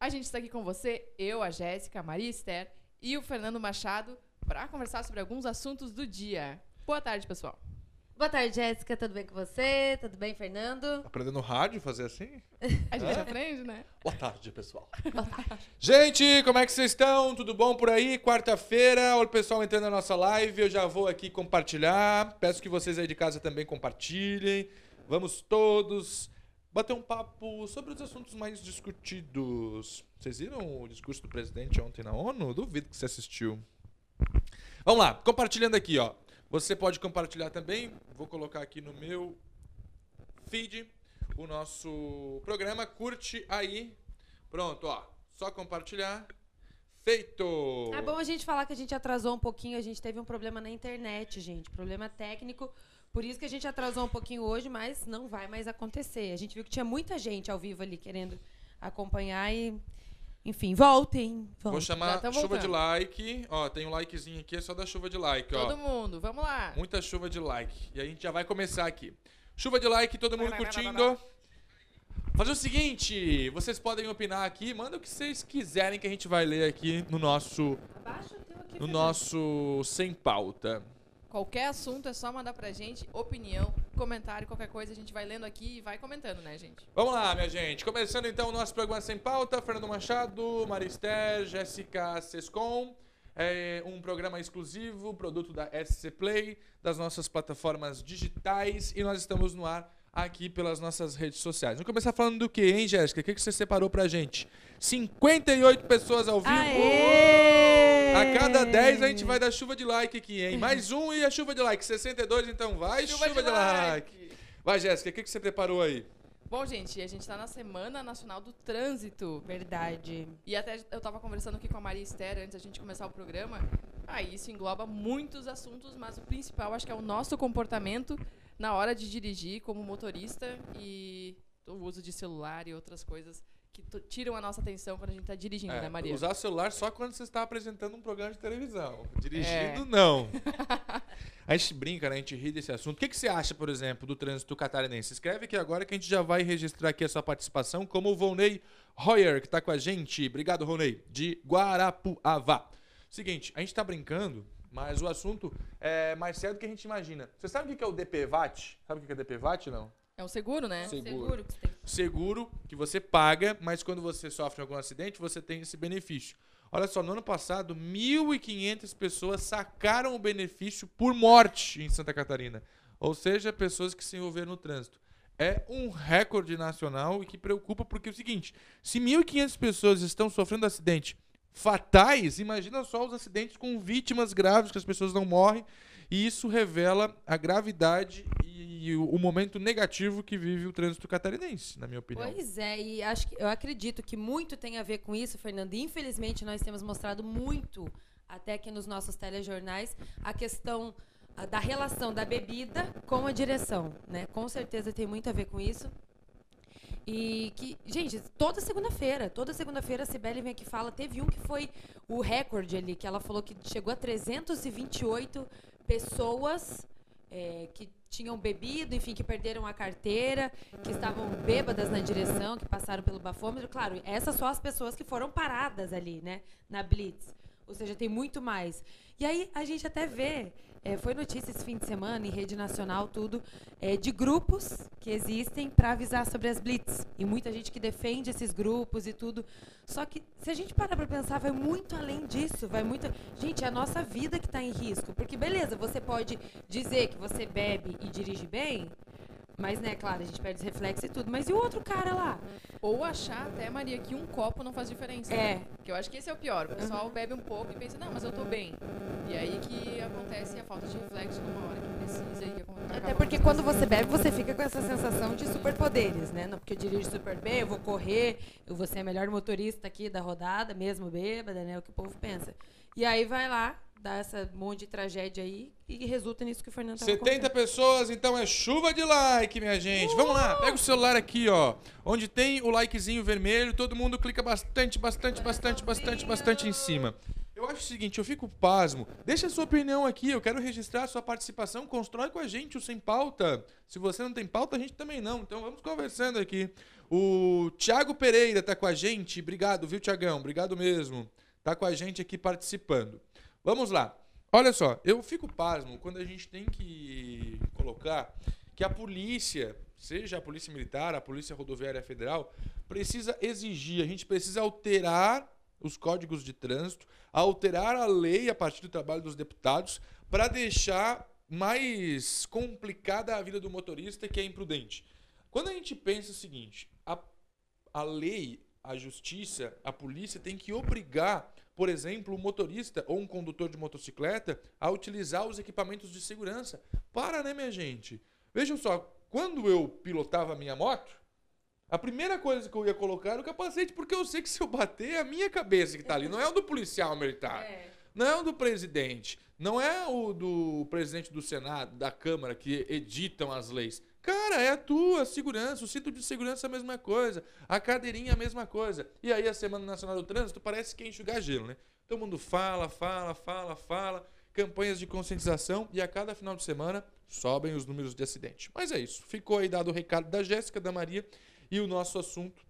A gente está aqui com você, eu, a Jéssica, a Maria Esther e o Fernando Machado, para conversar sobre alguns assuntos do dia. Boa tarde, pessoal. Boa tarde, Jéssica. Tudo bem com você? Tudo bem, Fernando? Aprendendo rádio, fazer assim? A gente aprende, né? Boa tarde, pessoal. Gente, como é que vocês estão? Tudo bom por aí? Quarta-feira, olha o pessoal entrando na nossa live. Eu já vou aqui compartilhar. Peço que vocês aí de casa também compartilhem. Vamos todos bater um papo sobre os assuntos mais discutidos. Vocês viram o discurso do presidente ontem na ONU? Duvido que você assistiu. Vamos lá, compartilhando aqui, ó. Você pode compartilhar também. Vou colocar aqui no meu feed o nosso programa. Curte aí. Pronto, ó. Só compartilhar. Feito! É bom a gente falar que a gente atrasou um pouquinho. A gente teve um problema na internet, gente. Problema técnico. Por isso que a gente atrasou um pouquinho hoje, mas não vai mais acontecer. A gente viu que tinha muita gente ao vivo ali querendo acompanhar e. Enfim, voltem. voltem. Vou chamar chuva de like. Ó, tem um likezinho aqui, é só dar chuva de like, ó. Todo mundo, vamos lá. Muita chuva de like. E a gente já vai começar aqui. Chuva de like, todo mundo Vai, vai, vai, vai, curtindo. Fazer o seguinte, vocês podem opinar aqui, manda o que vocês quiserem que a gente vai ler aqui no nosso no nosso sem pauta. Qualquer assunto é só mandar pra gente opinião, comentário, qualquer coisa a gente vai lendo aqui e vai comentando, né, gente? Vamos lá, minha gente. Começando então o nosso programa sem pauta, Fernando Machado, Marister, Jéssica Sescom. É um programa exclusivo, produto da SC Play, das nossas plataformas digitais e nós estamos no ar aqui pelas nossas redes sociais. Vamos começar falando do que, hein, Jéssica? O que que você separou pra gente? 58 pessoas ao vivo. Aê! A cada 10 a gente vai dar chuva de like aqui, hein? Mais um e a chuva de like. 62, então vai chuva, de, like. Vai, Jéssica, o que que você preparou aí? Bom, gente, a gente tá na Semana Nacional do Trânsito. Verdade. E até eu tava conversando aqui com a Maria Esther antes da gente começar o programa. Aí isso engloba muitos assuntos, mas o principal acho que é o nosso comportamento na hora de dirigir como motorista e o uso de celular e outras coisas que tiram a nossa atenção quando a gente tá dirigindo, É, né, Maria? Usar celular só quando você está apresentando um programa de televisão. Dirigindo, É. não. a gente brinca, né? A gente ri desse assunto. O que, que você acha, por exemplo, do trânsito catarinense? Escreve aqui agora que a gente já vai registrar aqui a sua participação, como o Volney Royer, que está com a gente. Obrigado, Volney. De Guarapuava. Seguinte, a gente tá brincando, mas o assunto é mais sério do que a gente imagina. Você sabe o que é o DPVAT? Sabe o que é DPVAT, não? É um seguro, né? Seguro. Seguro que você tem. seguro que você paga, mas quando você sofre algum acidente, você tem esse benefício. Olha só, no ano passado, 1.500 pessoas sacaram o benefício por morte em Santa Catarina. Ou seja, pessoas que se envolveram no trânsito. É um recorde nacional e que preocupa porque é o seguinte: se 1.500 pessoas estão sofrendo acidente fatais, imagina só os acidentes com vítimas graves que as pessoas não morrem. E isso revela a gravidade e o momento negativo que vive o trânsito catarinense, na minha opinião. Pois é, e acho que, eu acredito que muito tem a ver com isso, Fernando. Infelizmente, nós temos mostrado muito, até aqui nos nossos telejornais, a questão da relação da bebida com a direção. Né? Com certeza tem muito a ver com isso. E que, gente, toda segunda-feira, toda segunda-feira a Cibele vem aqui e fala. Teve um que foi o recorde ali, que ela falou que chegou a 328 pessoas é, que tinham bebido, enfim, que perderam a carteira, que estavam bêbadas na direção, que passaram pelo bafômetro. Claro, essas só as pessoas que foram paradas ali, né, na Blitz. Ou seja, tem muito mais. E aí a gente até vê, é, foi notícia esse fim de semana, em rede nacional, tudo, é, de grupos que existem para avisar sobre as blitz. E muita gente que defende esses grupos e tudo. Só que, se a gente parar para pensar, vai muito além disso. Vai muito. Gente, é a nossa vida que está em risco. Porque, beleza, você pode dizer que você bebe e dirige bem. Mas, né, claro, a gente perde os reflexos e tudo. Mas e o outro cara lá? Ou achar até, Maria, que um copo não faz diferença. É. né? Que eu acho que esse é o pior. O pessoal bebe um pouco e pensa, não, mas eu tô bem. E aí que acontece a falta de reflexo numa hora que precisa e que acon- acaba Até porque quando você bebe, você fica com essa sensação de superpoderes, né? Não porque eu dirijo super bem, eu vou correr, eu vou ser a melhor motorista aqui da rodada, mesmo bêbada, né? O que o povo pensa. E aí vai lá, dá essa monte de tragédia aí e resulta nisso que o Fernando tava 70 contando. pessoas, então é chuva de like, minha gente. Vamos lá, pega o celular aqui, ó. Onde tem o likezinho vermelho, todo mundo clica bastante, bastante, bastante, bastante, bastante em cima. Eu acho o seguinte, eu fico pasmo. Deixa a sua opinião aqui, eu quero registrar a sua participação. Constrói com a gente o Sem Pauta. Se você não tem pauta, a gente também não. Então vamos conversando aqui. O Thiago Pereira tá com a gente. Obrigado, viu, Tiagão? Obrigado mesmo. Tá com a gente aqui participando. Vamos lá. Olha só, eu fico pasmo quando a gente tem que colocar que a polícia, seja a polícia militar, a polícia rodoviária federal, precisa exigir, a gente precisa alterar os códigos de trânsito, alterar a lei a partir do trabalho dos deputados para deixar mais complicada a vida do motorista que é imprudente. Quando a gente pensa o seguinte, a, a lei, a justiça, a polícia tem que obrigar, por exemplo, o motorista ou um condutor de motocicleta a utilizar os equipamentos de segurança. Para, né, minha gente? Vejam só, quando eu pilotava a minha moto, a primeira coisa que eu ia colocar era o capacete, porque eu sei que se eu bater, é a minha cabeça que tá ali, não é o do policial militar. É. Não é o do presidente. Não é o do presidente do Senado, da Câmara, que editam as leis. Cara, é a tua segurança. O cinto de segurança é a mesma coisa. A cadeirinha é a mesma coisa. E aí a Semana Nacional do Trânsito parece que é enxugar gelo, né? Todo mundo fala, fala, fala, fala. Campanhas de conscientização e a cada final de semana sobem os números de acidente. Mas é isso. Ficou aí dado o recado da Jéssica, da Maria e o nosso assunto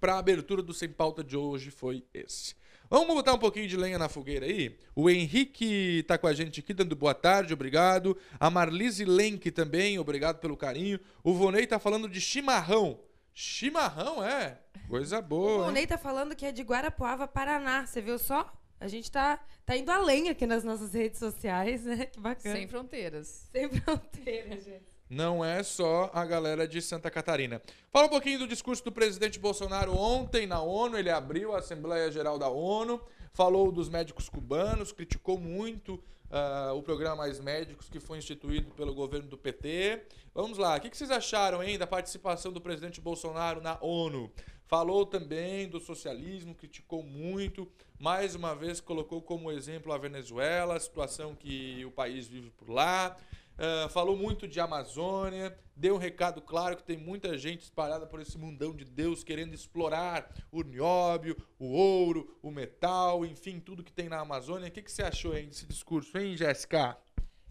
para a abertura do Sem Pauta de hoje foi esse. Vamos botar um pouquinho de lenha na fogueira aí? O Henrique tá com a gente aqui, dando boa tarde, obrigado. A Marlise Lenk também, obrigado pelo carinho. O Vonei tá falando de chimarrão. Chimarrão, é? Coisa boa. O hein? Ney tá falando que é de Guarapuava, Paraná. Você viu só? A gente tá, tá indo além aqui nas nossas redes sociais, né? Que bacana. Sem fronteiras. Sem fronteira, gente. Não é só a galera de Santa Catarina. Fala um pouquinho do discurso do presidente Bolsonaro ontem na ONU. Ele abriu a Assembleia Geral da ONU, falou dos médicos cubanos, criticou muito ah, o programa Mais Médicos que foi instituído pelo governo do PT. Vamos lá, o que vocês acharam hein, da participação do presidente Bolsonaro na ONU? Falou também do socialismo, criticou muito, mais uma vez colocou como exemplo a Venezuela, a situação que o país vive por lá. Ah, falou muito de Amazônia, deu um recado claro que tem muita gente espalhada por esse mundão de Deus querendo explorar o nióbio, o ouro, o metal, enfim, tudo que tem na Amazônia. O que, que você achou aí desse discurso, hein, Jéssica?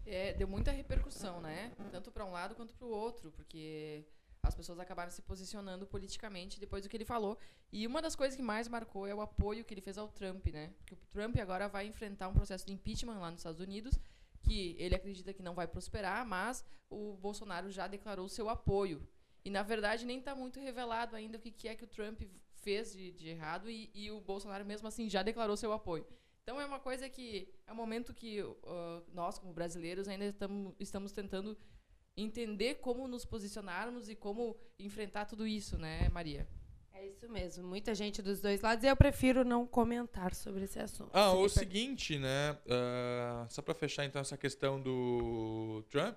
É, deu muita repercussão, né? Tanto para um lado quanto para o outro, porque as pessoas acabaram se posicionando politicamente depois do que ele falou. E uma das coisas que mais marcou é o apoio que ele fez ao Trump, né? Que o Trump agora vai enfrentar um processo de impeachment lá nos Estados Unidos, que ele acredita que não vai prosperar, mas o Bolsonaro já declarou seu apoio. E na verdade nem está muito revelado ainda o que, que é que o Trump fez de, de errado e, e o Bolsonaro mesmo assim já declarou seu apoio. Então é uma coisa que é um momento que uh, nós, como brasileiros, ainda tamo, estamos tentando entender como nos posicionarmos e como enfrentar tudo isso, né, Maria? É isso mesmo. Muita gente dos dois lados. E eu prefiro não comentar sobre esse assunto. Ah, o seguinte, né? ah, só para fechar então essa questão do Trump,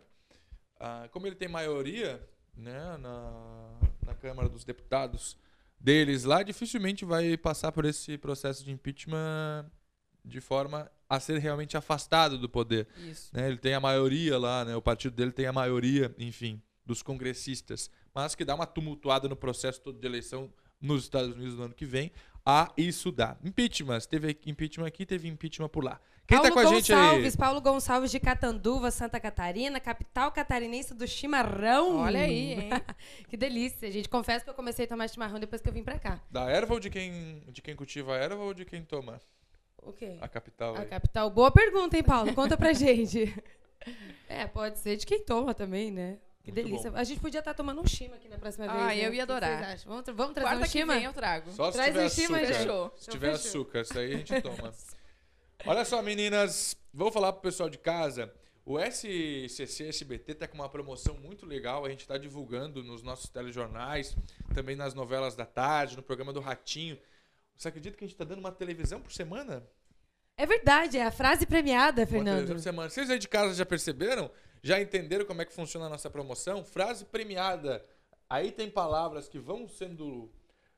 ah, como ele tem maioria, né, na, na Câmara dos Deputados deles lá, dificilmente vai passar por esse processo de impeachment de forma a ser realmente afastado do poder. Isso. né? Ele tem a maioria lá, né? O partido dele tem a maioria, enfim, dos congressistas, mas que dá uma tumultuada no processo todo de eleição nos Estados Unidos no ano que vem. A isso dá. Impeachment, teve impeachment aqui, teve impeachment por lá. Quem Paulo tá com a gente Gonçalves, aí? Paulo Gonçalves de Catanduva, Santa Catarina, capital catarinense do chimarrão. Olha aí, hein? que delícia, gente. Confesso que eu comecei a tomar chimarrão depois que eu vim pra cá. Da erva ou de quem, de quem cultiva a erva ou de quem toma O quê? a capital? A aí? capital. Boa pergunta, hein, Paulo? Conta pra gente. É, pode ser de quem toma também, né? Que Muito delícia. bom. A gente podia estar tomando um chima aqui na próxima Ah, vez. né? eu ia adorar. Vamos, tra- vamos trazer Quarta um vem eu trago. Só se Traz tiver em cima, açúcar. Fechou. Se Então tiver fechou. açúcar, isso aí a gente toma. Olha só, meninas, vou falar pro pessoal de casa. O SCC SBT tá com uma promoção muito legal. A gente tá divulgando nos nossos telejornais, também nas novelas da tarde, no programa do Ratinho. Você acredita que a gente tá dando uma televisão por semana? É verdade, é a frase premiada, Fernando. por semana. Vocês aí de casa já perceberam? Já entenderam como é que funciona a nossa promoção? Frase premiada. Aí tem palavras que vão sendo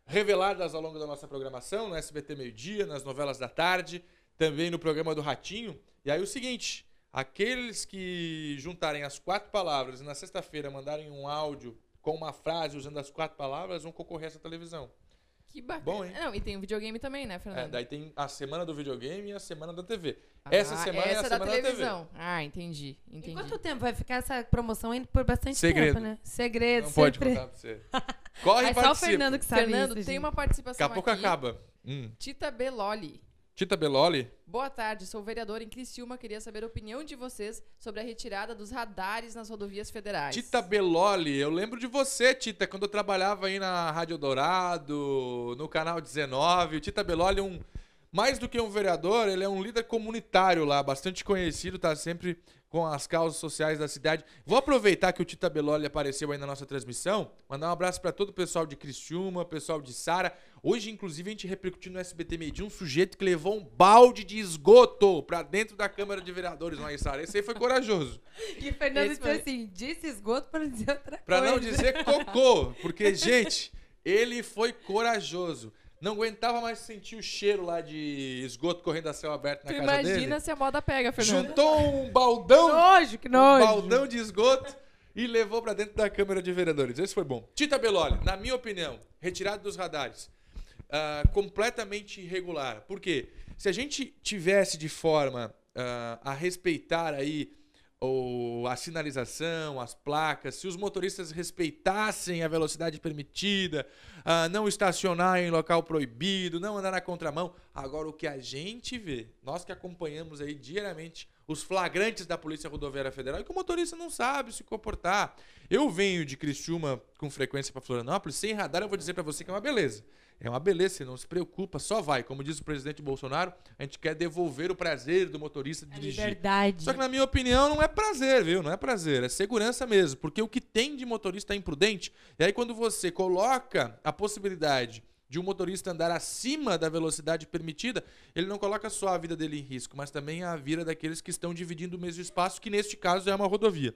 reveladas ao longo da nossa programação, no SBT Meio-Dia, nas novelas da tarde, também no programa do Ratinho. E aí o seguinte, aqueles que juntarem as quatro palavras e na sexta-feira mandarem um áudio com uma frase usando as quatro palavras vão concorrer a essa televisão. Que bacana. Bom, hein? Não, e tem o videogame também, né, É, Fernando? daí tem a semana do videogame e a semana da TV. Ah, essa semana é a essa semana da da TV. televisão. Ah, entendi. E Entendi. quanto tempo vai ficar essa promoção ainda por bastante Segredo. tempo, né? Segredo, Não pode sempre. contar pra você. Corre e É só o participa. Fernando que sabe Fernando, isso, tem gente. uma participação Daqui a pouco aqui. acaba. Hum. Tita Beloli. Tita Beloli? Boa tarde, sou vereador em Criciúma. Queria saber a opinião de vocês sobre a retirada dos radares nas rodovias federais. Tita Beloli, eu lembro de você, Tita, quando eu trabalhava aí na Rádio Dourado, no canal 19. O Tita Beloli é um. Mais do que um vereador, ele é um líder comunitário lá, bastante conhecido, tá sempre com as causas sociais da cidade. Vou aproveitar que o Tita Beloli apareceu aí na nossa transmissão, mandar um abraço para todo o pessoal de Criciúma, pessoal de Sara. Hoje, inclusive, a gente repercutiu no SBT Media um sujeito que levou um balde de esgoto pra dentro da Câmara de Vereadores lá em Sara. Esse aí foi corajoso. E o Fernando disse foi- assim, disse esgoto para dizer outra Pra coisa. não dizer cocô, porque, gente, ele foi corajoso. Não aguentava mais sentir o cheiro lá de esgoto correndo a céu aberto na Tu casa imagina dele. se a moda pega, Fernando. Juntou um baldão, Nojo, que um nojo. baldão de esgoto e levou pra dentro da Câmara de Vereadores. Esse foi bom. Tita Beloli, na minha opinião, retirado dos radares, ah, completamente irregular. Por quê? Se a gente tivesse de forma ah, a respeitar aí ou a sinalização, as placas, se os motoristas respeitassem a velocidade permitida, ah, não estacionar em local proibido, não andar na contramão. Agora, o que a gente vê, nós que acompanhamos aí diariamente os flagrantes da Polícia Rodoviária Federal, é que o motorista não sabe se comportar. Eu venho de Criciúma com frequência para Florianópolis, sem radar, eu vou dizer para você que é uma beleza. É uma beleza, você não se preocupa, só vai. Como diz o presidente Bolsonaro, a gente quer devolver o prazer do motorista de É dirigir. liberdade. Só que, na minha opinião, não é prazer, viu? Não é prazer, é segurança mesmo. Porque o que tem de motorista imprudente, e aí quando você coloca a possibilidade de um motorista andar acima da velocidade permitida, ele não coloca só a vida dele em risco, mas também a vida daqueles que estão dividindo o mesmo espaço, que neste caso é uma rodovia.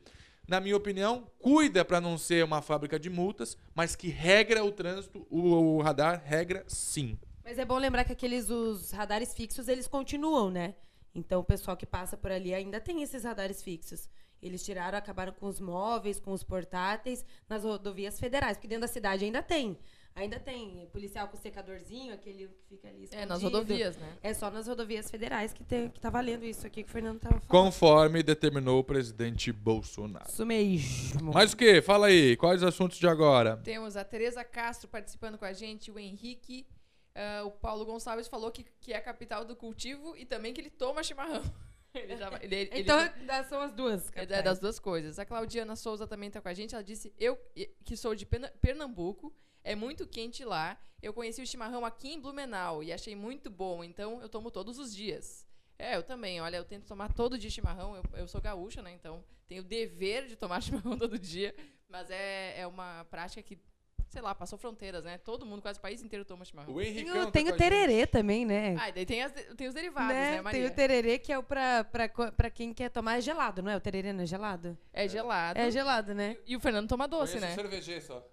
Na minha opinião, cuida para não ser uma fábrica de multas, mas que regra o trânsito, o, o radar regra sim. Mas é bom lembrar que aqueles os radares fixos, eles continuam, né? Então o pessoal que passa por ali ainda tem esses radares fixos. Eles tiraram, acabaram com os móveis, com os portáteis nas rodovias federais, porque dentro da cidade ainda tem. Ainda tem policial com secadorzinho, aquele que fica ali É, nas escondido. rodovias, né? É só nas rodovias federais que, tem, que tá valendo isso aqui que o Fernando tava falando. Conforme determinou o presidente Bolsonaro. Isso mesmo. Mas o que? Fala aí, quais assuntos de agora? Temos a Tereza Castro participando com a gente, o Henrique. ah, o Paulo Gonçalves falou que, que é a capital do cultivo e também que ele toma chimarrão. Ele já- ele- ele- Então, das- são as duas. É capitais. das duas coisas. A Claudiana Souza também está com a gente. Ela disse: Eu, que sou de Pernambuco, é muito quente lá. Eu conheci o chimarrão aqui em Blumenau e achei muito bom, então eu tomo todos os dias. É, eu também. Olha, eu tento tomar todo dia chimarrão. Eu, eu sou gaúcha, né? Então tenho o dever de tomar chimarrão todo dia. Mas é, é uma prática que, sei lá, passou fronteiras, né? Todo mundo, quase o país inteiro toma chimarrão. O Tem Henricão o, tem o tererê também, né? Ah, daí tem, as- tem os derivados, Né? né, Tem Maria? o tererê que é o pra, pra, pra quem quer tomar gelado, não é? O tererê não é gelado? É gelado. É gelado, né? E o Fernando toma doce, Conheço né? cervejeiro só.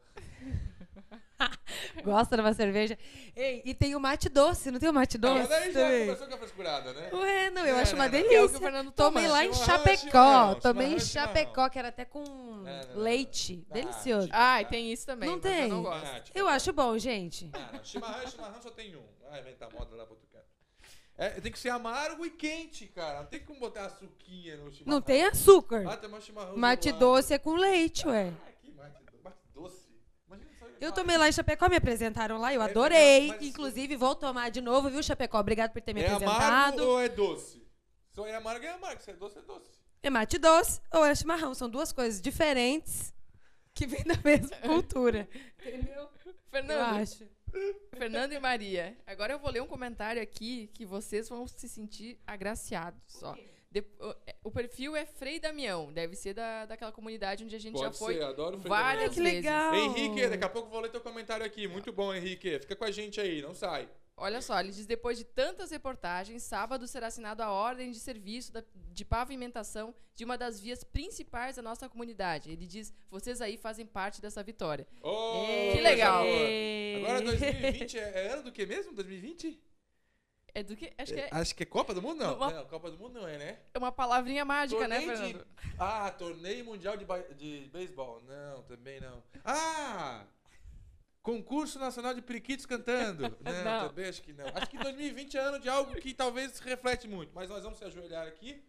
Gosta de uma cerveja. Ei, e tem o mate doce, não tem o mate Ah, doce? mas daí já também? começou com a frescurada, né? Ué, não, eu É, acho uma não, é o delícia. que o Fernando. Tomei lá em Chapecó. Tomei em. Chapecó, que era até com É, não, não. leite. Ah, Delicioso. Ah, e tem isso também. Não mas eu tem? não gosto. Ah, tipo, Eu acho bom, gente. Ah, não. Chimarrão, chimarrão só tem um. Vai inventar moda lá pro outro canto. É, tem que ser amargo e quente, cara. Não tem como botar açuquinha no chimarrão. Não tem açúcar. Ah, tem um chimarrão Mate doce é com leite, ué. Ah, que mate, do- mate doce. Imagina só Eu tomei lá em Chapecó, me apresentaram lá, eu É adorei. mas- Inclusive, vou tomar de novo, viu, Chapecó? Obrigado por ter me É amargo apresentado. ou é doce? Se é amargo, é amargo. Se é doce, é doce. É mate doce ou é chimarrão. São duas coisas diferentes que vêm da mesma cultura. Entendeu? Eu Fernando, acho. Fernando e Maria, agora eu vou ler um comentário aqui que vocês vão se sentir agraciados. Ó. De- o, é, o perfil é Frei Damião, deve ser da, daquela comunidade onde a gente já Pode foi ser, adoro o Frei várias Damião. Ai, que vezes. legal. Henrique, daqui a pouco vou ler teu comentário aqui. Muito bom, Henrique. Fica com a gente aí, não sai. Olha só, ele diz: depois de tantas reportagens, sábado será assinada a ordem de serviço da- de pavimentação de uma das vias principais da nossa comunidade. Ele diz: vocês aí fazem parte dessa vitória. Ô, Que legal. Agora 2020 é, é ano do que mesmo? 2020? É do que? Acho que é, Acho que é Copa do Mundo, não. Uma- Não, Copa do Mundo não é, né? é uma palavrinha mágica, né, Torneio de- Fernando? Ah, torneio mundial de, ba- de beisebol. Não, também não. Ah! Concurso Nacional de Periquitos cantando. Não, Não. também acho que não. Acho que 2020 é ano de algo que talvez reflete muito. Mas nós vamos se ajoelhar aqui.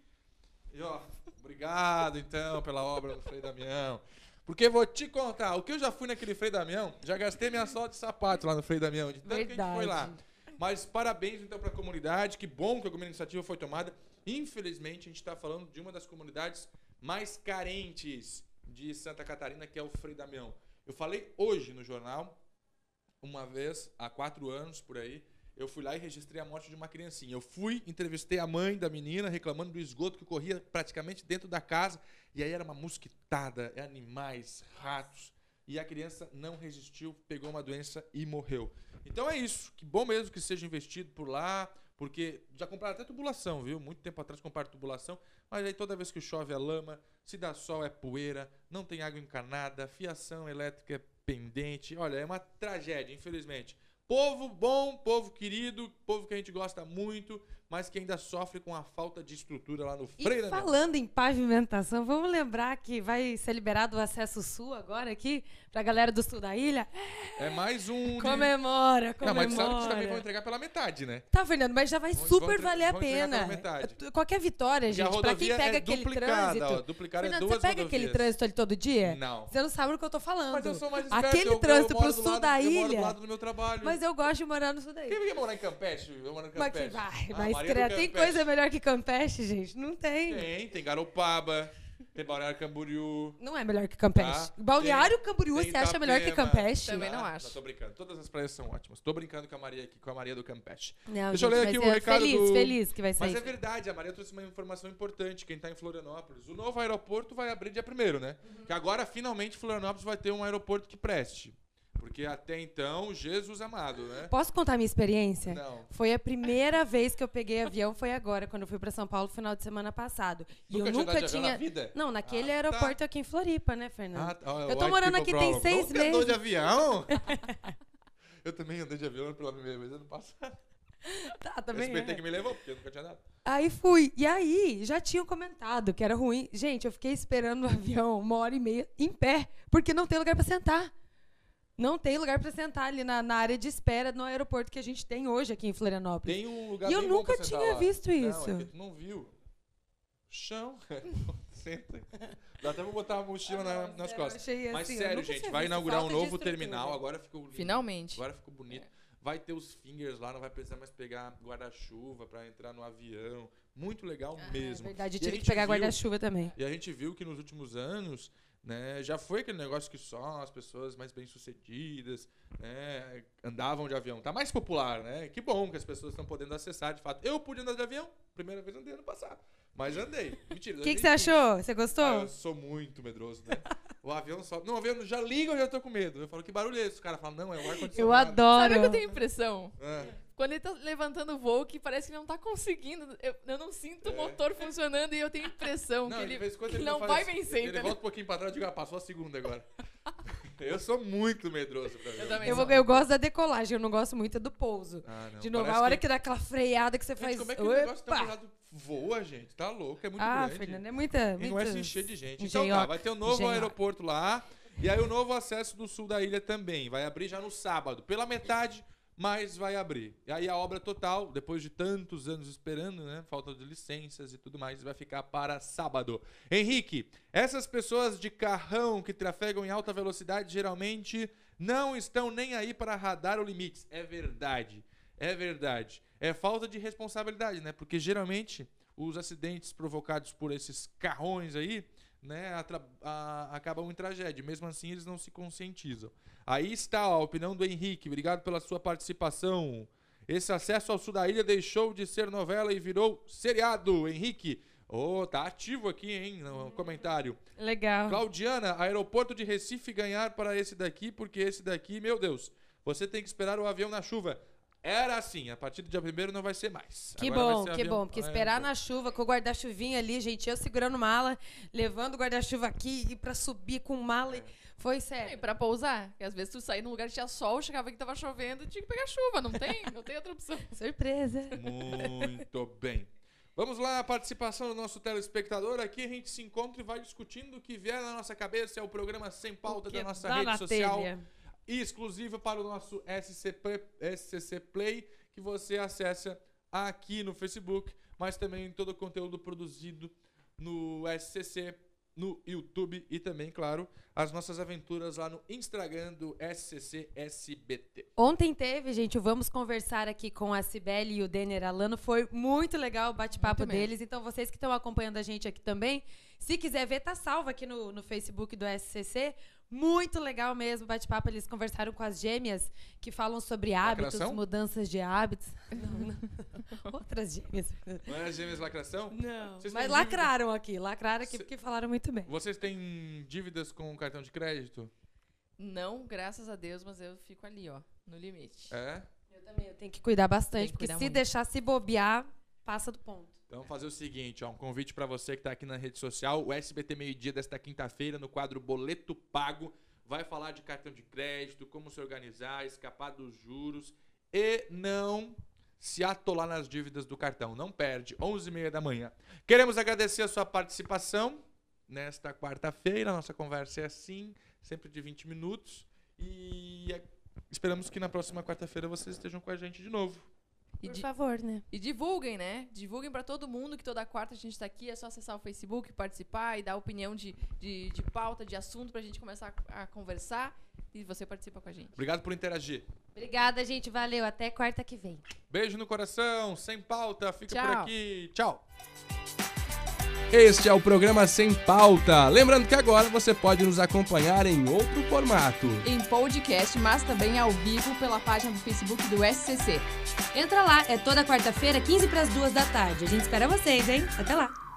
E ó, obrigado então pela obra do Frei Damião. Porque vou te contar, o que eu já fui naquele Frei Damião, já gastei minha sola de sapato lá no Frei Damião, de tanto que a gente foi lá. Mas parabéns então para a comunidade, que bom que alguma iniciativa foi tomada. Infelizmente, a gente está falando de uma das comunidades mais carentes de Santa Catarina, que é o Frei Damião. Eu falei hoje no jornal, uma vez, há quatro anos por aí, eu fui lá e registrei a morte de uma criancinha. Eu fui, entrevistei a mãe da menina, reclamando do esgoto que corria praticamente dentro da casa, e aí era uma mosquitada, animais, ratos. E a criança não resistiu, pegou uma doença e morreu. Então é isso. Que bom mesmo que seja investido por lá, porque já compraram até tubulação, viu? Muito tempo atrás compraram tubulação, mas aí toda vez que chove é lama, se dá sol é poeira, não tem água encanada, fiação elétrica é pendente. Olha, é uma tragédia, infelizmente. Povo bom, povo querido, povo que a gente gosta muito, mas que ainda sofre com a falta de estrutura lá no Freira. E falando em pavimentação, vamos lembrar que vai ser liberado o acesso sul agora aqui pra galera do sul da ilha? É mais um. de- Comemora, Não, comemora. mas sabe que também vão entregar pela metade, né? Tá, Fernando, mas já vai Vão- super vão valer a pena. Qualquer vitória, a gente, pra quem pega é aquele duplicada, trânsito. ó, duplicar é Fernando, duas você pega aquele rodovias. trânsito ali todo dia? Não. Você não sabe do que eu tô falando. Mas eu sou mais esperto, Aquele eu- eu trânsito moro pro do sul lado- da Eu moro do ilha. lado do meu trabalho. Mas eu gosto de morar no sul da ilha. Quem quer morar em Campeche? Eu moro em Mas que Campeche. vai, Ah, mas Tem coisa melhor que Campeche, gente? Não tem. Tem, tem Garopaba, tem Balneário Camboriú. Não é melhor que Campeche. Tá. Balneário Tem- Camboriú tem você acha melhor que Itapema. Campeche? Também não acho. tô brincando. Todas as praias são ótimas. Tô brincando com a Maria aqui, com a Maria do Campeche. Não, Deixa eu gente, ler vai aqui o ser recado feliz, do- feliz que vai Mas sair. é verdade, a Maria trouxe uma informação importante. Quem tá em Florianópolis, o novo aeroporto vai abrir dia 1 né? Uhum. Que agora, finalmente, Florianópolis vai ter um aeroporto que preste. Porque até então, Jesus amado, né? Posso contar a minha experiência? Não. Foi a primeira vez que eu peguei avião, foi agora, quando eu fui pra São Paulo no final de semana passado. E Nunca eu nunca tinha. na vida? Não, naquele Ah, aeroporto aqui em Floripa, né, Fernando? Ah, tá. Eu tô morando aqui tem problem. seis Nunca andou meses. de avião? eu também andei de avião pela primeira vez ano passado. Tá, também. SBT é. que me levou, porque eu nunca tinha nada. Aí fui. E aí, já tinham comentado que era ruim. Gente, eu fiquei esperando o avião uma hora e meia em pé, porque não tem lugar pra sentar. Não tem lugar pra sentar ali na, na área de espera no aeroporto que a gente tem hoje aqui em Florianópolis. Tem um lugar E eu nunca tinha lá. visto isso. Não, é que tu não viu. Chão. Senta. Dá até pra botar a mochila na- nas costas. achei Mas assim, sério, gente, vai inaugurar um novo terminal. Agora ficou lindo. Finalmente. Agora ficou bonito. Vai ter os fingers lá, não vai precisar mais pegar guarda-chuva pra entrar no avião. Muito legal É mesmo. verdade, eu E tive que pegar guarda-chuva também. E a gente viu que nos últimos anos, né, já foi aquele negócio que só as pessoas mais bem-sucedidas, né, andavam de avião. Tá mais popular, né? Que bom que as pessoas estão podendo acessar, de fato. Eu pude andar de avião, primeira vez andei ano passado. Mas andei. Mentira. O que, que você 2015. achou? Você Ah, gostou? eu sou muito medroso, né? O avião só. Não, o avião já liga, eu já tô com medo. Eu falo, que barulho é esse? Os caras falam, não, é o ar-condicionado. Eu adoro. Sabe o que eu tenho impressão? Ah, Quando ele tá levantando o voo, que parece que não tá conseguindo. Eu, eu não sinto o É. motor funcionando e eu tenho a impressão Não, que ele, quando que ele não vai assim, vencer, Ele volta um pouquinho pra trás e digo, ah, passou a segunda agora. eu sou muito medroso pra. Eu também Eu, vou- eu gosto da decolagem, eu não gosto muito do pouso. Ah, não. De novo, Parece a hora que... dá aquela freada que você Gente, faz. como é que o negócio tão pesado voa, gente? Tá louco, é muito ah, grande. Fernando, é muita. E não é se encher de gente. Então tá, engenhoca- vai ter um novo engenhoca. aeroporto lá. E aí o novo acesso do sul da ilha também. Vai abrir já no sábado. Pela metade, mas vai abrir. E aí a obra total, depois de tantos anos esperando, né? Falta de licenças e tudo mais, vai ficar para sábado. Henrique, essas pessoas de carrão que trafegam em alta velocidade geralmente não estão nem aí para radar ou limites. É verdade. É verdade. É falta de responsabilidade, né? Porque geralmente os acidentes provocados por esses carrões aí, né, atra- a- acabam em tragédia. Mesmo assim, eles não se conscientizam. Aí está a opinião do Henrique. Obrigado pela sua participação. Esse acesso ao sul da ilha deixou de ser novela e virou seriado. Henrique, oh, tá ativo aqui, hein, no comentário. Legal. Claudiana, aeroporto de Recife ganhar para esse daqui, porque esse daqui, meu Deus, você tem que esperar o avião na chuva. Era assim, a partir do dia primeiro não vai ser mais. Que Agora bom, que avião- bom. Porque é, esperar na chuva, com o guarda-chuvinha ali, gente, eu segurando mala, levando o guarda-chuva aqui e pra subir com mala. É. e- Foi E sério. pra pousar. Porque às vezes tu saía num lugar que tinha sol, chegava aqui que tava chovendo, tinha que pegar chuva. Não tem? Não tem outra opção. Surpresa. Muito bem. Vamos lá, a participação do nosso telespectador. Aqui a gente se encontra e vai discutindo o que vier na nossa cabeça. É o programa Sem Pauta da nossa rede social. telha. Exclusiva para o nosso SCC Play, que você acessa aqui no Facebook, mas também todo o conteúdo produzido no SCC, no YouTube e também, claro, as nossas aventuras lá no Instagram do SCC SBT. Ontem teve, gente, o Vamos Conversar aqui com a Cibele e o Denner Alano. Foi muito legal o bate-papo deles. Então, vocês que estão acompanhando a gente aqui também, se quiser ver, tá salvo aqui no, no Facebook do SCC. Muito legal mesmo o bate-papo. Eles conversaram com as gêmeas que falam sobre hábitos, Lacração? mudanças de hábitos. Não, não. Outras gêmeas. Não é Gêmeas Lacração? Não. Vocês Mas lacraram aqui. Lacraram aqui Cê- porque falaram muito bem. Vocês têm dívidas com cartão de crédito? Não, graças a Deus, mas eu fico ali, ó, no limite. É? Eu também eu tenho que cuidar bastante, que porque cuidar se muito. deixar se bobear, passa do ponto. Então, vamos fazer o seguinte, ó, um convite para você que está aqui na rede social, o SBT Meio Dia desta quinta-feira, no quadro Boleto Pago, vai falar de cartão de crédito, como se organizar, escapar dos juros e não se atolar nas dívidas do cartão. Não perde, 11h30 da manhã. Queremos agradecer a sua participação nesta quarta-feira. Nossa conversa é assim, sempre de 20 minutos. E é- esperamos que na próxima quarta-feira vocês estejam com a gente de novo. E, Por di- favor, né? e divulguem, né? Divulguem pra todo mundo que toda quarta a gente tá aqui. É só acessar o Facebook, participar e dar opinião de, de, de pauta, de assunto pra gente começar a, a conversar. E você participa com a gente. Obrigado por interagir. Obrigada, gente. Valeu. Até quarta que vem. Beijo no coração, sem pauta, fica por Tchau. aqui. Tchau. Este é o programa Sem Pauta. Lembrando que agora você pode nos acompanhar em outro formato. Em podcast, mas também ao vivo pela página do Facebook do SCC. Entra lá. É toda quarta-feira, 15 para as 2 da tarde. A gente espera vocês, hein? Até lá.